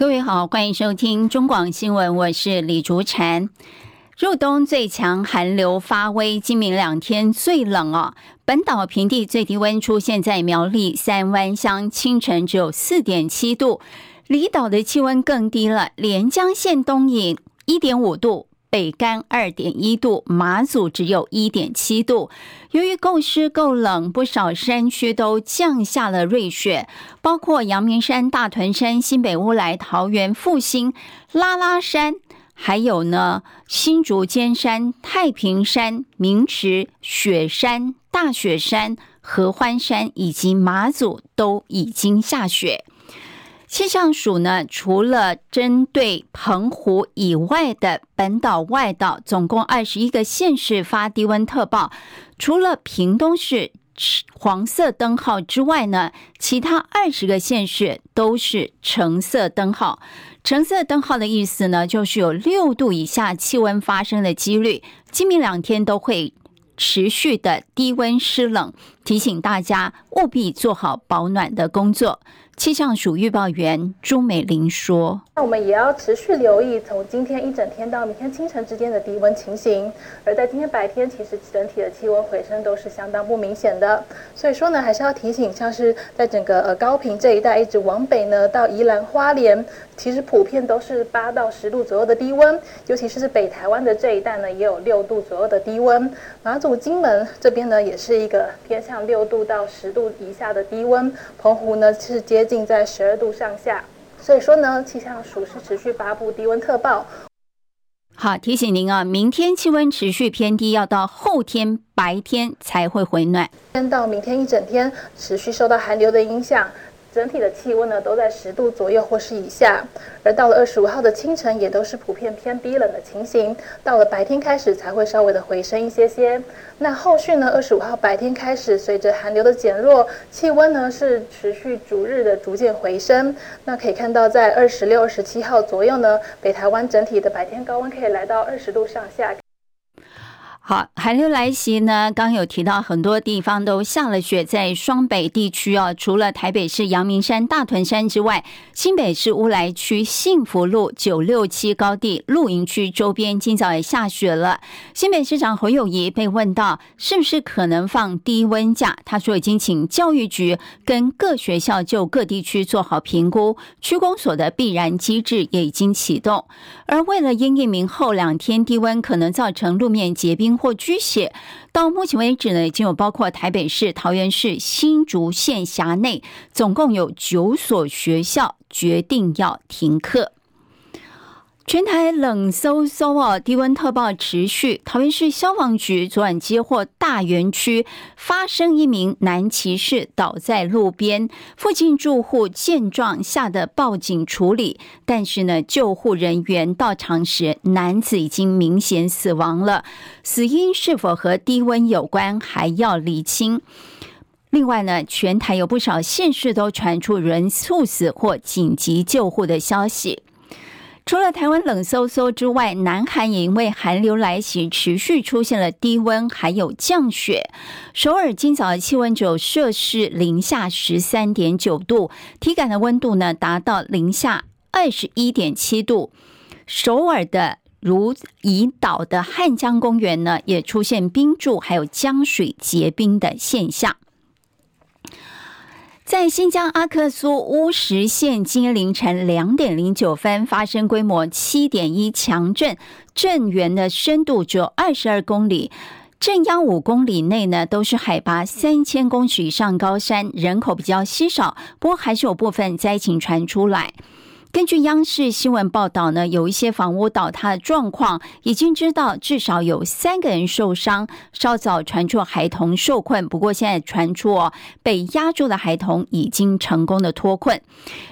各位好，欢迎收听中广新闻，我是李竹婵。入冬最强寒流发威，今明两天最冷哦。本岛平地最低温出现在苗栗三湾乡，清晨只有四点七度，离岛的气温更低了，连江县东引一点五度。北竿二点一度，马祖只有一点七度。由于够湿够冷，不少山区都降下了瑞雪，包括阳明山、大屯山、新北乌来、桃园复兴、拉拉山，还有呢新竹尖山、太平山、明池、雪山、大雪山、合欢山以及马祖都已经下雪。气象署呢，除了针对澎湖以外的本岛外岛，总共二十一个县市发低温特报。除了屏东市黄色灯号之外呢，其他二十个县市都是橙色灯号。橙色灯号的意思呢，就是有六度以下气温发生的几率，今明两天都会持续的低温湿冷，提醒大家务必做好保暖的工作。气象署预报员朱美玲说：“那我们也要持续留意从今天一整天到明天清晨之间的低温情形。而在今天白天，其实整体的气温回升都是相当不明显的。所以说呢，还是要提醒，像是在整个呃高屏这一带，一直往北呢到宜兰花莲，其实普遍都是八到十度左右的低温。尤其是北台湾的这一带呢，也有六度左右的低温。马祖、金门这边呢，也是一个偏向六度到十度以下的低温。澎湖呢是接。”近在十二度上下，所以说呢，气象署是持续发布低温特报。好，提醒您啊，明天气温持续偏低，要到后天白天才会回暖。先到明天一整天持续受到寒流的影响。整体的气温呢都在十度左右或是以下，而到了二十五号的清晨也都是普遍偏低冷的情形，到了白天开始才会稍微的回升一些些。那后续呢，二十五号白天开始，随着寒流的减弱，气温呢是持续逐日的逐渐回升。那可以看到，在二十六、二十七号左右呢，北台湾整体的白天高温可以来到二十度上下。好，寒流来袭呢，刚有提到很多地方都下了雪，在双北地区哦，除了台北市阳明山、大屯山之外，新北市乌来区幸福路九六七高地露营区周边今早也下雪了。新北市长侯友谊被问到是不是可能放低温假，他说已经请教育局跟各学校就各地区做好评估，区公所的必然机制也已经启动。而为了因应明后两天低温可能造成路面结冰。或居血，到目前为止呢，已经有包括台北市、桃园市、新竹县辖内，总共有九所学校决定要停课。全台冷飕飕哦，低温特报持续。桃园市消防局昨晚接获大园区发生一名男骑士倒在路边，附近住户见状吓得报警处理，但是呢，救护人员到场时，男子已经明显死亡了。死因是否和低温有关，还要厘清。另外呢，全台有不少县市都传出人猝死或紧急救护的消息。除了台湾冷飕飕之外，南韩也因为寒流来袭，持续出现了低温，还有降雪。首尔今早的气温只有摄氏零下十三点九度，体感的温度呢达到零下二十一点七度。首尔的如意岛的汉江公园呢，也出现冰柱，还有江水结冰的现象。在新疆阿克苏乌什县，今凌晨两点零九分发生规模七点一强震，震源的深度只有二十二公里，震央五公里内呢都是海拔三千公尺以上高山，人口比较稀少，不过还是有部分灾情传出来。根据央视新闻报道呢，有一些房屋倒塌的状况，已经知道至少有三个人受伤。稍早传出孩童受困，不过现在传出哦，被压住的孩童已经成功的脱困。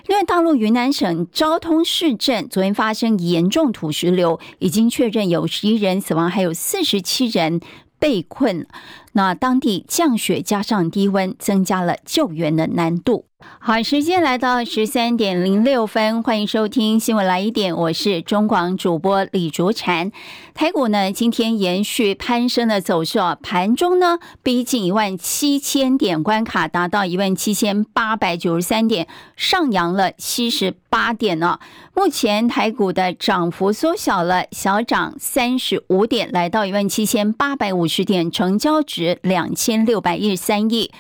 另外，大陆云南省昭通市镇昨天发生严重土石流，已经确认有十一人死亡，还有四十七人被困。那当地降雪加上低温，增加了救援的难度。好，时间来到十三点零六分，欢迎收听新闻来一点，我是中广主播李竹婵。台股呢今天延续攀升的走势，盘中呢逼近一万七千点关卡，达到一万七千八百九十三点，上扬了七十八点呢。目前台股的涨幅缩小了，小涨三十五点，来到一万七千八百五十点，成交值两千六百一十三亿。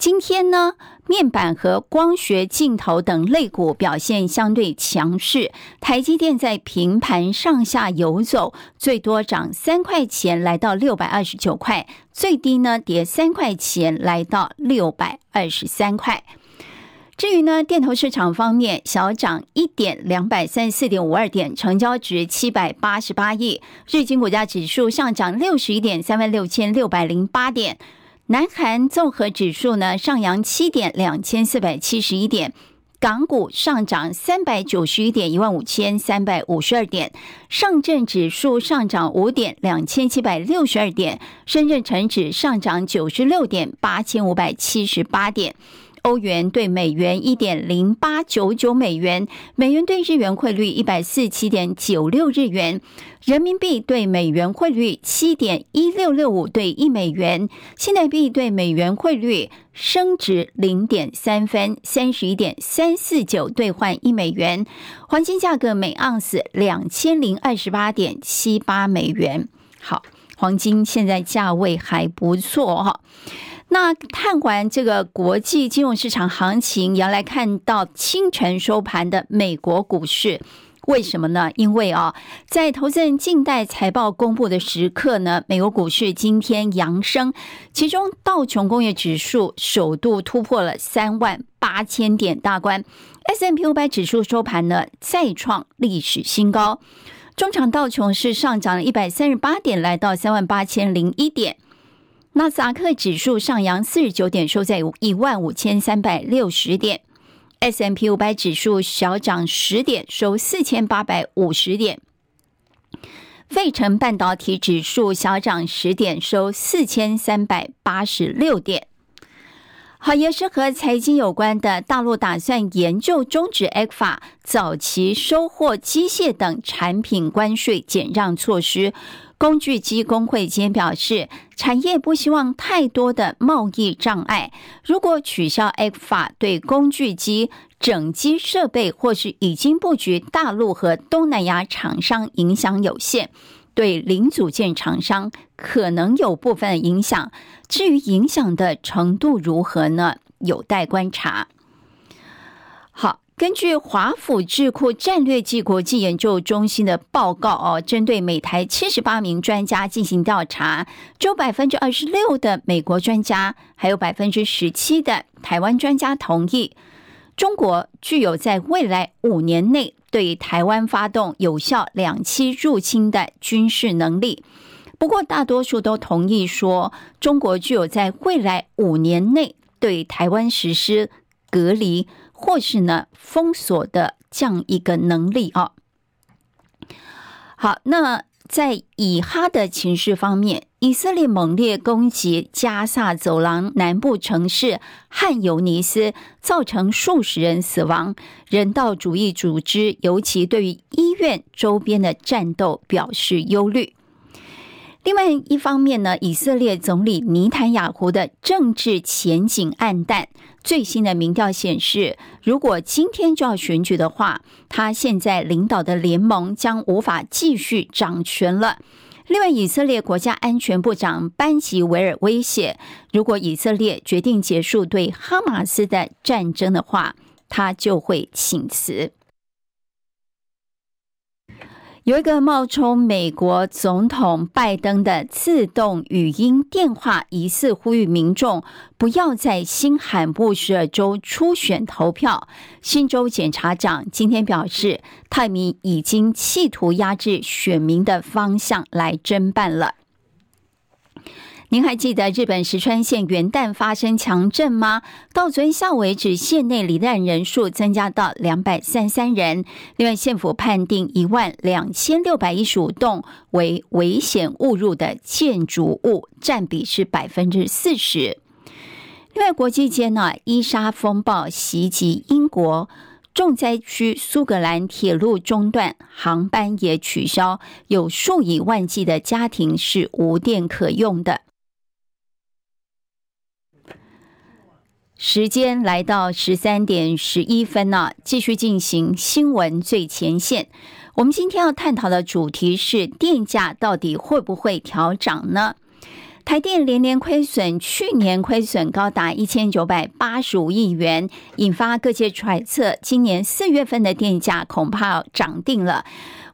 今天呢，面板和光学镜头等类股表现相对强势。台积电在平盘上下游走，最多涨三块钱，来到六百二十九块；最低呢，跌三块钱，来到六百二十三块。至于呢，电投市场方面，小涨一点，两百三十四点五二点，成交值七百八十八亿。日经股价指数上涨六十一点，三万六千六百零八点。南韩综合指数呢，上扬七点，两千四百七十一点，港股上涨三百九十一点，一万五千三百五十二点，上证指数上涨五点，两千七百六十二点，深圳成指上涨九十六点，八千五百七十八点。欧元兑美元一点零八九九美元，美元兑日元汇率一百四七点九六日元，人民币对美元汇率七点一六六五兑一美元，新台币对美元汇率升值零点三分，三十一点三四九兑换一美元。黄金价格每盎司两千零二十八点七八美元。好，黄金现在价位还不错哈。那看完这个国际金融市场行情，也要来看到清晨收盘的美国股市，为什么呢？因为啊，在投资人静待财报公布的时刻呢，美国股市今天扬升，其中道琼工业指数首度突破了三万八千点大关，S M P 五百指数收盘呢再创历史新高，中场道琼是上涨了一百三十八点，来到三万八千零一点。纳斯达克指数上扬四十九点，收在一万五千三百六十点。；S M P 五百指数小涨十点，收四千八百五十点。费城半导体指数小涨十点，收四千三百八十六点。好，也是和财经有关的，大陆打算研究终止 ECFA 早期收获机械等产品关税减让措施。工具机工会间表示，产业不希望太多的贸易障碍。如果取消 ECFA，对工具机整机设备或是已经布局大陆和东南亚厂商影响有限，对零组件厂商可能有部分影响。至于影响的程度如何呢？有待观察。根据华府智库战略暨国际研究中心的报告哦，针对美台七十八名专家进行调查，只有百分之二十六的美国专家，还有百分之十七的台湾专家同意中国具有在未来五年内对台湾发动有效两栖入侵的军事能力。不过，大多数都同意说，中国具有在未来五年内对台湾实施隔离。或是呢，封锁的这样一个能力啊。好，那在以哈的情势方面，以色列猛烈攻击加萨走廊南部城市汉尤尼斯，造成数十人死亡。人道主义组织尤其对于医院周边的战斗表示忧虑。另外一方面呢，以色列总理尼坦雅胡的政治前景暗淡。最新的民调显示，如果今天就要选举的话，他现在领导的联盟将无法继续掌权了。另外，以色列国家安全部长班吉维尔威胁，如果以色列决定结束对哈马斯的战争的话，他就会请辞。有一个冒充美国总统拜登的自动语音电话，疑似呼吁民众不要在新罕布什尔州初选投票。新州检察长今天表示，泰民已经企图压制选民的方向来侦办了。您还记得日本石川县元旦发生强震吗？到昨天下午为止，县内罹难人数增加到两百三十三人。另外，县府判定一万两千六百一十五栋为危险误入的建筑物，占比是百分之四十。另外，国际间呢，伊莎风暴袭击英国重灾区苏格兰，铁路中断，航班也取消，有数以万计的家庭是无电可用的。时间来到十三点十一分呢，继续进行新闻最前线。我们今天要探讨的主题是电价到底会不会调涨呢？台电连年亏损，去年亏损高达一千九百八十五亿元，引发各界揣测，今年四月份的电价恐怕涨定了。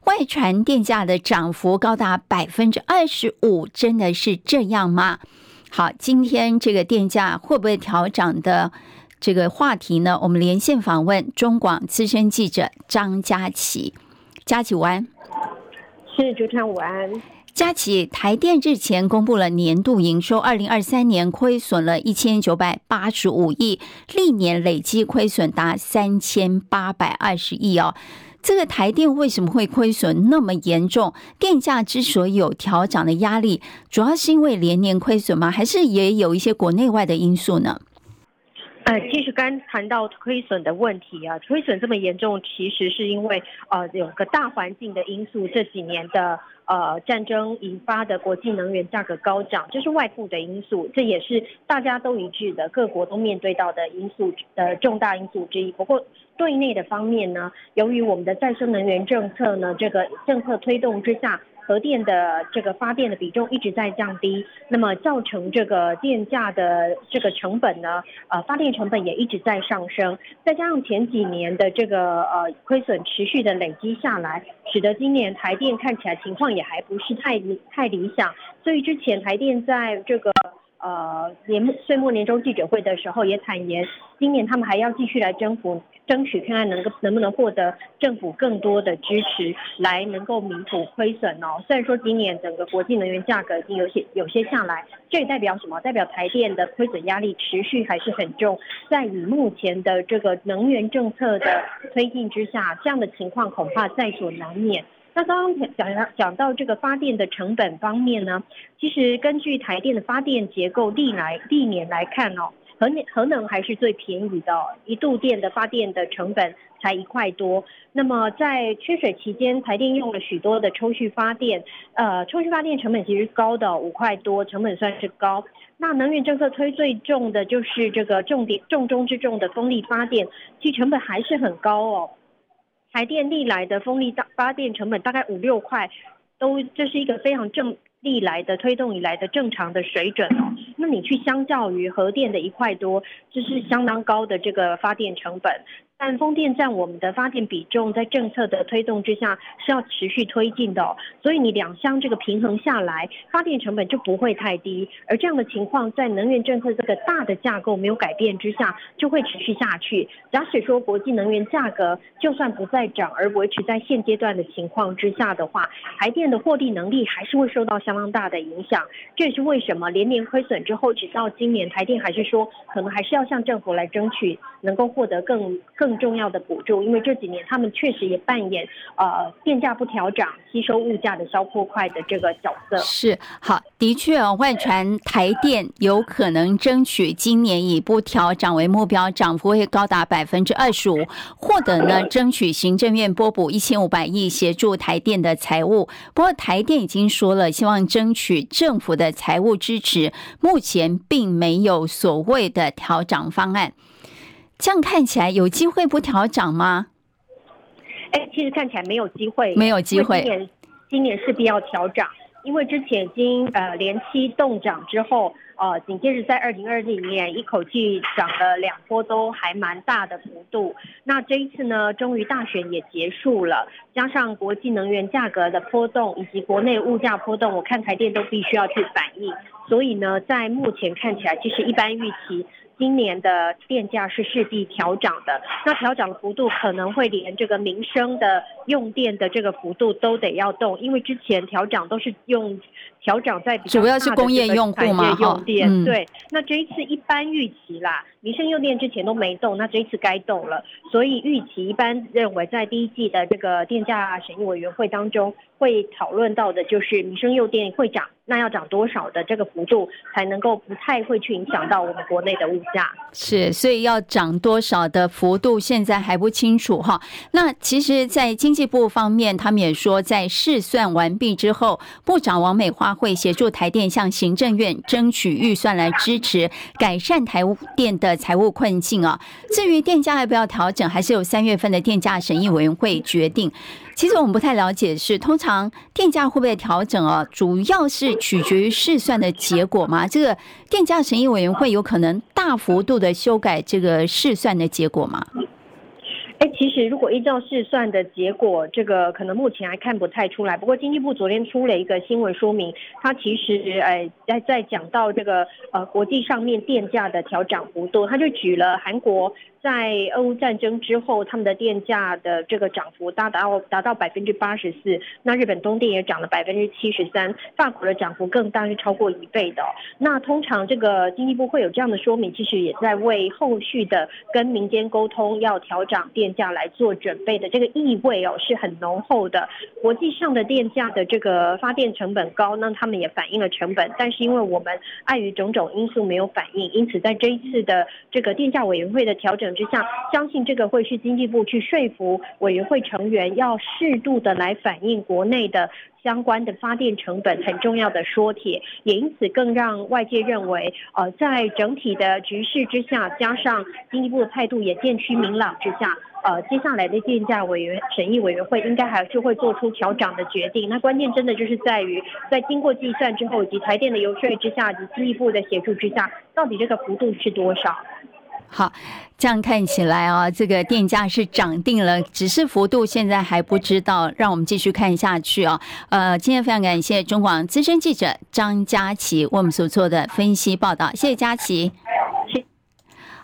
外传电价的涨幅高达百分之二十五，真的是这样吗？好，今天这个电价会不会调涨的这个话题呢？我们连线访问中广资深记者张佳琪，佳琪午安，是主持人午安。佳琪，台电日前公布了年度营收，二零二三年亏损了一千九百八十五亿，历年累计亏损达三千八百二十亿哦。这个台电为什么会亏损那么严重？电价之所以有调涨的压力，主要是因为连年亏损吗？还是也有一些国内外的因素呢？呃，其实刚谈到亏损的问题啊，亏损这么严重，其实是因为呃有个大环境的因素，这几年的。呃，战争引发的国际能源价格高涨，这是外部的因素，这也是大家都一致的，各国都面对到的因素的重大因素之一。不过，对内的方面呢，由于我们的再生能源政策呢，这个政策推动之下。核电的这个发电的比重一直在降低，那么造成这个电价的这个成本呢，呃，发电成本也一直在上升，再加上前几年的这个呃亏损持续的累积下来，使得今年台电看起来情况也还不是太太理想，所以之前台电在这个呃年岁末年终记者会的时候也坦言，今年他们还要继续来征服。争取看看能够能不能获得政府更多的支持，来能够弥补亏损哦。虽然说今年整个国际能源价格已经有些有些下来，这也代表什么？代表台电的亏损压力持续还是很重。在以目前的这个能源政策的推进之下，这样的情况恐怕在所难免。那刚刚讲到讲到这个发电的成本方面呢，其实根据台电的发电结构历来历年来看哦。核能核能还是最便宜的，一度电的发电的成本才一块多。那么在缺水期间，台电用了许多的抽蓄发电，呃，抽蓄发电成本其实高的五块多，成本算是高。那能源政策推最重的就是这个重点重中之重的风力发电，其实成本还是很高哦。台电历来的风力大发电成本大概五六块，都这是一个非常正。历来的推动以来的正常的水准哦，那你去相较于核电的一块多，这是相当高的这个发电成本。但风电占我们的发电比重，在政策的推动之下是要持续推进的，所以你两相这个平衡下来，发电成本就不会太低。而这样的情况，在能源政策这个大的架构没有改变之下，就会持续下去。假使说国际能源价格就算不再涨，而维持在现阶段的情况之下的话，台电的获利能力还是会受到相当大的影响。这也是为什么连年亏损之后，直到今年台电还是说，可能还是要向政府来争取，能够获得更更。更重要的补助，因为这几年他们确实也扮演呃电价不调涨、吸收物价的消破块的这个角色。是好，的确，外传台电有可能争取今年以不调涨为目标，涨幅会高达百分之二十五，或者呢争取行政院拨补一千五百亿协助台电的财务。不过台电已经说了，希望争取政府的财务支持，目前并没有所谓的调涨方案。这样看起来有机会不调涨吗？哎，其实看起来没有机会，没有机会。今年今年势必要调涨，因为之前已经呃连期动涨之后，呃，紧接着在二零二零年一口气涨了两波，都还蛮大的幅度。那这一次呢，终于大选也结束了，加上国际能源价格的波动以及国内物价波动，我看台电都必须要去反映。所以呢，在目前看起来，其实一般预期。今年的电价是势必调涨的，那调涨的幅度可能会连这个民生的用电的这个幅度都得要动，因为之前调涨都是用调涨在比较大的这个产业用电，嗯、对。那这一次一般预期啦，民生用电之前都没动，那这一次该动了，所以预期一般认为在第一季的这个电价审议委员会当中会讨论到的就是民生用电会涨。那要涨多少的这个幅度才能够不太会去影响到我们国内的物价？是，所以要涨多少的幅度现在还不清楚哈。那其实，在经济部方面，他们也说，在试算完毕之后，部长王美花会协助台电向行政院争取预算来支持改善台电的的财务困境啊。至于电价要不要调整，还是由三月份的电价审议委员会决定。其实我们不太了解是，通常电价会不会调整啊？主要是取决于试算的结果吗？这个电价审议委员会有可能大幅度的修改这个试算的结果吗？哎，其实如果依照试算的结果，这个可能目前还看不太出来。不过经济部昨天出了一个新闻说明，它其实哎在在讲到这个呃国际上面电价的调整幅度，他就举了韩国。在俄乌战争之后，他们的电价的这个涨幅达到达到百分之八十四。那日本东电也涨了百分之七十三，法国的涨幅更大，是超过一倍的。那通常这个经济部会有这样的说明，其实也在为后续的跟民间沟通要调涨电价来做准备的。这个意味哦是很浓厚的。国际上的电价的这个发电成本高，那他们也反映了成本，但是因为我们碍于种种因素没有反应，因此在这一次的这个电价委员会的调整。之下，相信这个会是经济部去说服委员会成员，要适度的来反映国内的相关的发电成本很重要的说帖，也因此更让外界认为，呃，在整体的局势之下，加上经济部的态度也渐趋明朗之下，呃，接下来的电价委员审议委员会应该还是会做出调整的决定。那关键真的就是在于，在经过计算之后，以及台电的游说之下，以及经济部的协助之下，到底这个幅度是多少？好，这样看起来啊，这个电价是涨定了，只是幅度现在还不知道。让我们继续看下去啊。呃，今天非常感谢中广资深记者张佳琪为我们所做的分析报道，谢谢佳琪。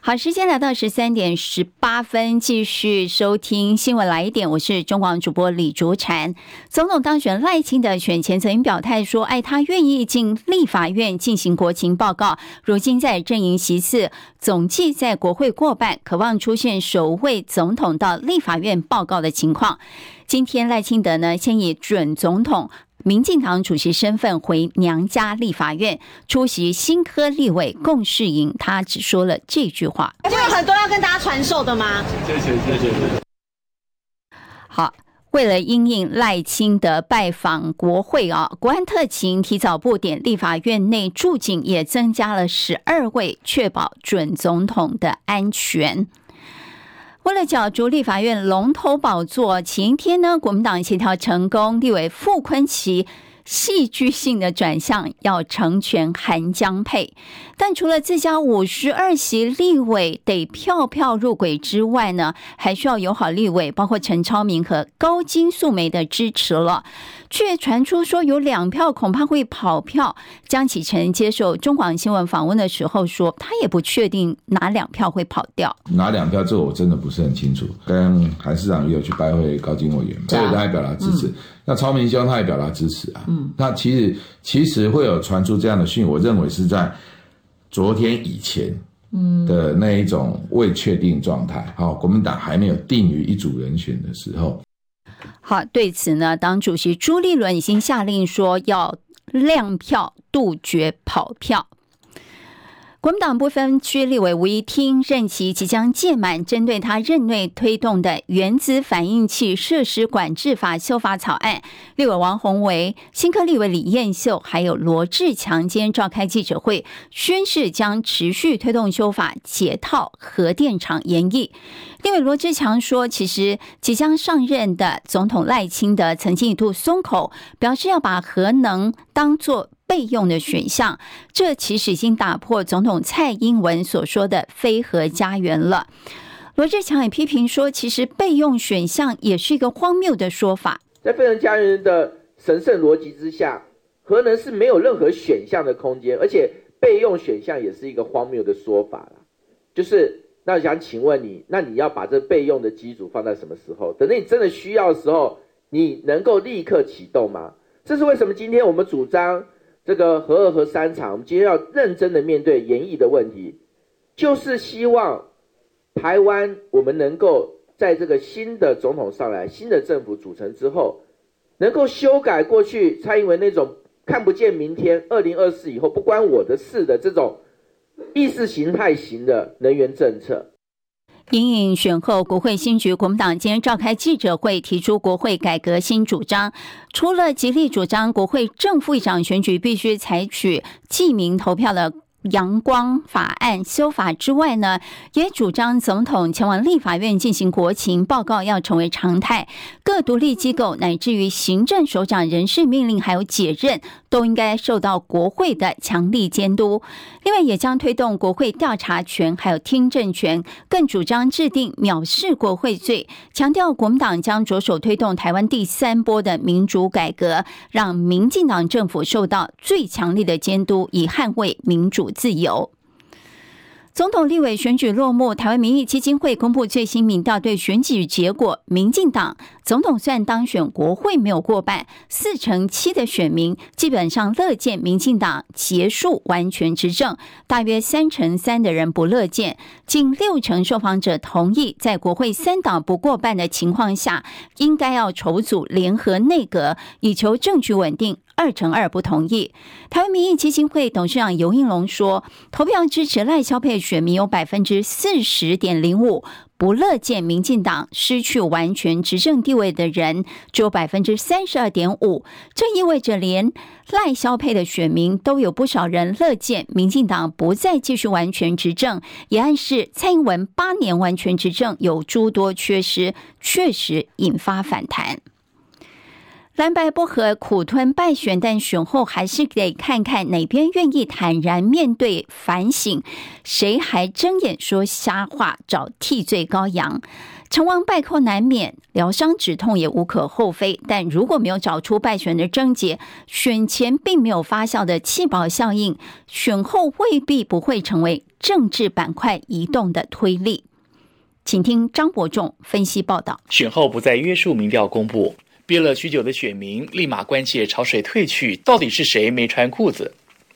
好，时间来到十三点十八分，继续收听新闻来一点。我是中广主播李竹婵。总统当选赖清德选前曾经表态说：“哎，他愿意进立法院进行国情报告。”如今在阵营席次总计在国会过半，渴望出现首位总统到立法院报告的情况。今天赖清德呢，先以准总统。民进党主席身份回娘家立法院出席新科立委共事营，他只说了这句话：“就有很多要跟大家传授的吗？”谢谢谢谢。好，为了因应赖清德拜访国会啊，国安特勤提早布点立法院内驻警，也增加了十二位，确保准总统的安全。为了角逐立法院龙头宝座，前天呢，国民党协调成功，立为傅昆萁戏剧性的转向，要成全韩江配。但除了自家五十二席立委得票票入轨之外呢，还需要友好立委，包括陈超明和高金素梅的支持了。却传出说有两票恐怕会跑票。江启臣接受中广新闻访问的时候说，他也不确定哪两票会跑掉。哪两票，这我真的不是很清楚。跟韩市长也有去拜会高金委员，所以他也表达支持。嗯、那超明兄他也表达支持啊。嗯，那其实其实会有传出这样的讯，我认为是在昨天以前，嗯的那一种未确定状态。好，国民党还没有定于一组人选的时候。好，对此呢，党主席朱立伦已经下令说要亮票，杜绝跑票。国民党不分区立委吴怡听任期即将届满，针对他任内推动的原子反应器设施管制法修法草案，立委王宏维、新科立委李彦秀还有罗志强今天召开记者会，宣誓将持续推动修法，解套核电厂延役。立委罗志强说，其实即将上任的总统赖清德曾经一度松口，表示要把核能当作。备用的选项，这其实已经打破总统蔡英文所说的“非核家园”了。罗志强也批评说，其实备用选项也是一个荒谬的说法。在非核家园的神圣逻辑之下，核能是没有任何选项的空间，而且备用选项也是一个荒谬的说法。就是，那我想请问你，那你要把这备用的机组放在什么时候？等到你真的需要的时候，你能够立刻启动吗？这是为什么？今天我们主张这个核二和三厂，我们今天要认真的面对研议的问题，就是希望。台湾，我们能够在这个新的总统上来、新的政府组成之后，能够修改过去蔡英文那种看不见明天、二零二四以后不关我的事的这种意识形态型的能源政策。隐隐选后国会新局，国民党今天召开记者会，提出国会改革新主张，除了极力主张国会正副议长选举必须采取记名投票的。阳光法案修法之外呢，也主张总统前往立法院进行国情报告要成为常态，各独立机构乃至于行政首长人事命令还有解任都应该受到国会的强力监督。另外，也将推动国会调查权还有听证权，更主张制定藐视国会罪，强调国民党将着手推动台湾第三波的民主改革，让民进党政府受到最强力的监督，以捍卫民主自由。总统、立委选举落幕，台湾民意基金会公布最新民调对选举结果，民进党总统虽然当选，国会没有过半，四成七的选民基本上乐见民进党结束完全执政，大约三成三的人不乐见，近六成受访者同意在国会三党不过半的情况下，应该要筹组联合内阁，以求政局稳定。二成二不同意。台湾民意基金会董事长尤应龙说，投票支持赖萧配选民有百分之四十点零五，不乐见民进党失去完全执政地位的人只有百分之三十二点五。这意味着连赖萧配的选民都有不少人乐见民进党不再继续完全执政，也暗示蔡英文八年完全执政有诸多缺失，确实引发反弹。蓝白不合，苦吞败选，但选后还是得看看哪边愿意坦然面对反省，谁还睁眼说瞎话，找替罪羔羊。成王败寇难免，疗伤止痛也无可厚非。但如果没有找出败选的症结，选前并没有发酵的气保效应，选后未必不会成为政治板块移动的推力。请听张伯仲分析报道。选后不再约束民调公布。憋了许久的选民立马关切潮水退去，到底是谁没穿裤子？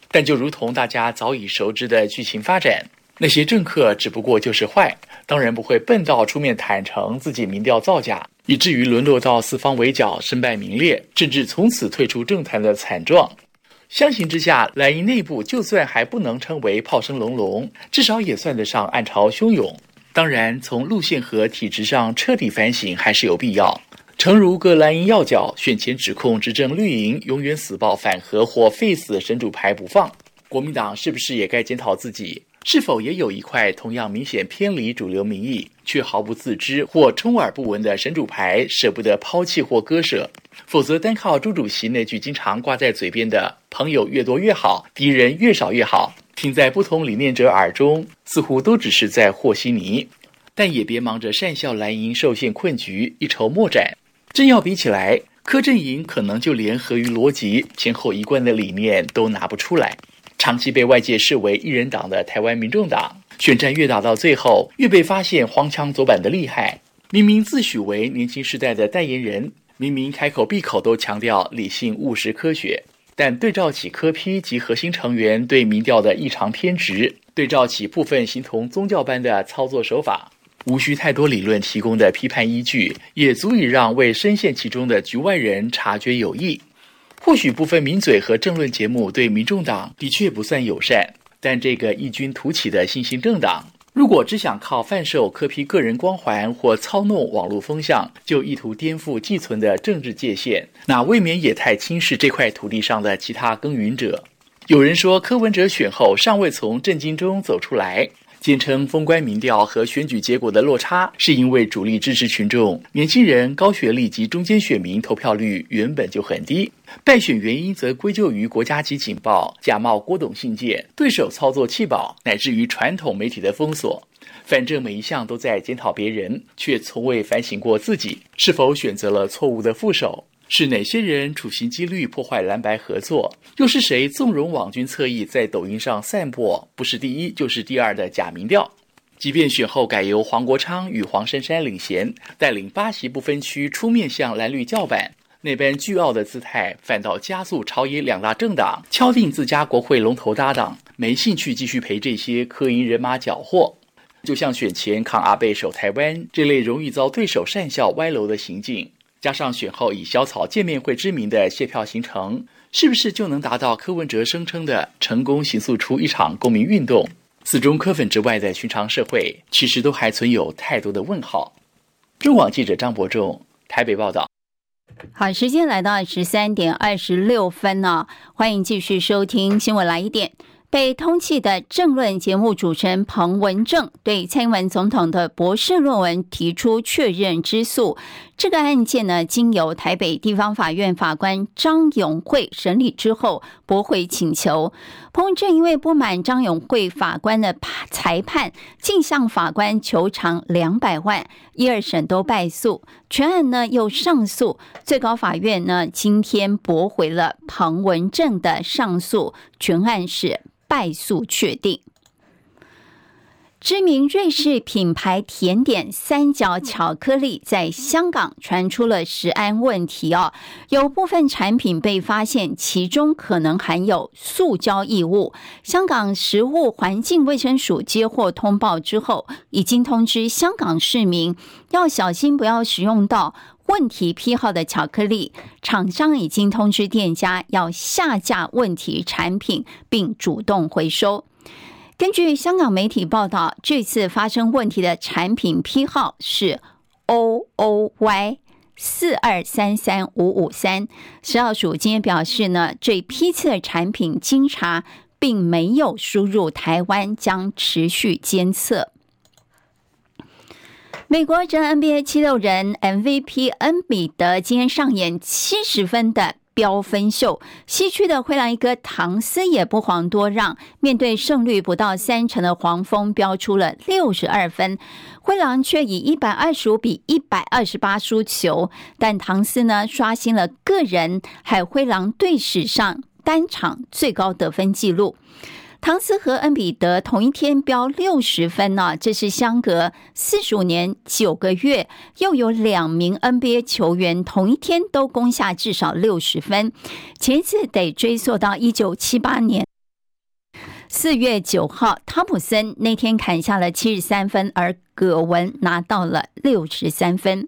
但就如同大家早已熟知的剧情发展，那些政客只不过就是坏，当然不会笨到出面坦诚自己民调造假，以至于沦落到四方围剿、身败名裂，甚至从此退出政坛的惨状。相形之下，蓝营内部就算还不能称为炮声隆隆，至少也算得上暗潮汹涌。当然，从路线和体制上彻底反省还是有必要。诚如各蓝营要角选前指控执政绿营永远死抱反核或废死神主牌不放，国民党是不是也该检讨自己？是否也有一块同样明显偏离主流民意却毫不自知或充耳不闻的神主牌舍不得抛弃或割舍？否则单靠朱主席那句经常挂在嘴边的“朋友越多越好，敌人越少越好”，听在不同理念者耳中，似乎都只是在和稀泥。但也别忙着善笑蓝营受限困局，一筹莫展。真要比起来，柯震营可能就连合于逻辑、前后一贯的理念都拿不出来。长期被外界视为一人党的台湾民众党，选战越打到最后，越被发现荒腔走板的厉害。明明自诩为年轻时代的代言人，明明开口闭口都强调理性务实科学，但对照起柯批及核心成员对民调的异常偏执，对照起部分形同宗教般的操作手法。无需太多理论提供的批判依据，也足以让未深陷其中的局外人察觉有异。或许部分名嘴和政论节目对民众党的确不算友善，但这个异军突起的新兴政党，如果只想靠贩售柯批个人光环或操弄网络风向，就意图颠覆既存的政治界限，那未免也太轻视这块土地上的其他耕耘者。有人说柯文哲选后尚未从震惊中走出来。坚称封关民调和选举结果的落差，是因为主力支持群众、年轻人、高学历及中间选民投票率原本就很低。败选原因则归咎于国家级警报、假冒郭董信件、对手操作弃保，乃至于传统媒体的封锁。反正每一项都在检讨别人，却从未反省过自己是否选择了错误的副手。是哪些人处心积虑破坏蓝白合作？又是谁纵容网军侧翼在抖音上散播不是第一就是第二的假民调？即便选后改由黄国昌与黄珊珊领衔，带领八席不分区出面向蓝绿叫板，那般倨傲的姿态，反倒加速朝野两大政党敲定自家国会龙头搭档，没兴趣继续陪这些科银人马搅和。就像选前扛阿贝守台湾这类容易遭对手讪笑歪楼的行径。加上选后以小草见面会之名的谢票行程，是不是就能达到柯文哲声称的成功行诉出一场公民运动？此中柯粉之外的寻常社会，其实都还存有太多的问号。中广记者张伯仲台北报道。好，时间来到十三点二十六分呢、哦，欢迎继续收听新闻来一点。被通缉的政论节目主持人彭文正对蔡英文总统的博士论文提出确认之诉。这个案件呢，经由台北地方法院法官张永慧审理之后驳回请求。彭文正因为不满张永慧法官的裁判，竟向法官求偿两百万，一二审都败诉。全案呢又上诉，最高法院呢今天驳回了彭文正的上诉，全案是。败诉确定。知名瑞士品牌甜点三角巧克力在香港传出了食安问题哦，有部分产品被发现其中可能含有塑胶异物。香港食物环境卫生署接获通报之后，已经通知香港市民要小心，不要使用到问题批号的巧克力，厂商已经通知店家要下架问题产品，并主动回收。根据香港媒体报道，这次发生问题的产品批号是 O O Y 四二三三五五三。食药署今天表示呢，这批次的产品经查并没有输入台湾，将持续监测。美国职业 NBA 七六人 MVP 恩比德今天上演七十分的飙分秀，西区的灰狼一哥唐斯也不遑多让，面对胜率不到三成的黄蜂，飙出了六十二分，灰狼却以一百二十五比一百二十八输球。但唐斯呢，刷新了个人海灰狼队史上单场最高得分纪录。唐斯和恩比德同一天飙六十分呢、这是相隔四十五年九个月，又有两名 NBA 球员同一天都攻下至少六十分。前一次得追溯到一九七八年四月九号，汤普森那天砍下了七十三分，而葛文拿到了六十三分。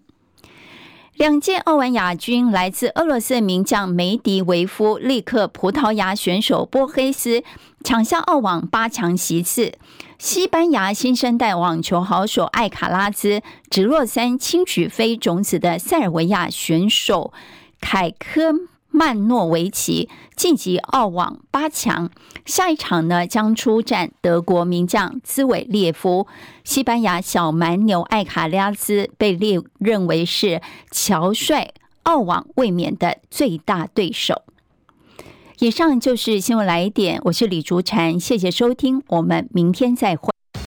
两届澳网亚军来自俄罗斯名将梅迪维夫力克葡萄牙选手波黑斯，抢下澳网八强席次。西班牙新生代网球好手艾卡拉兹直落三轻取非种子的塞尔维亚选手凯科。曼诺维奇晋级澳网八强，下一场呢将出战德国名将兹韦列夫。西班牙小蛮牛艾卡拉兹被列认为是乔帅澳网卫冕的最大对手。以上就是新闻来一点，我是李竹婵，谢谢收听，我们明天再会。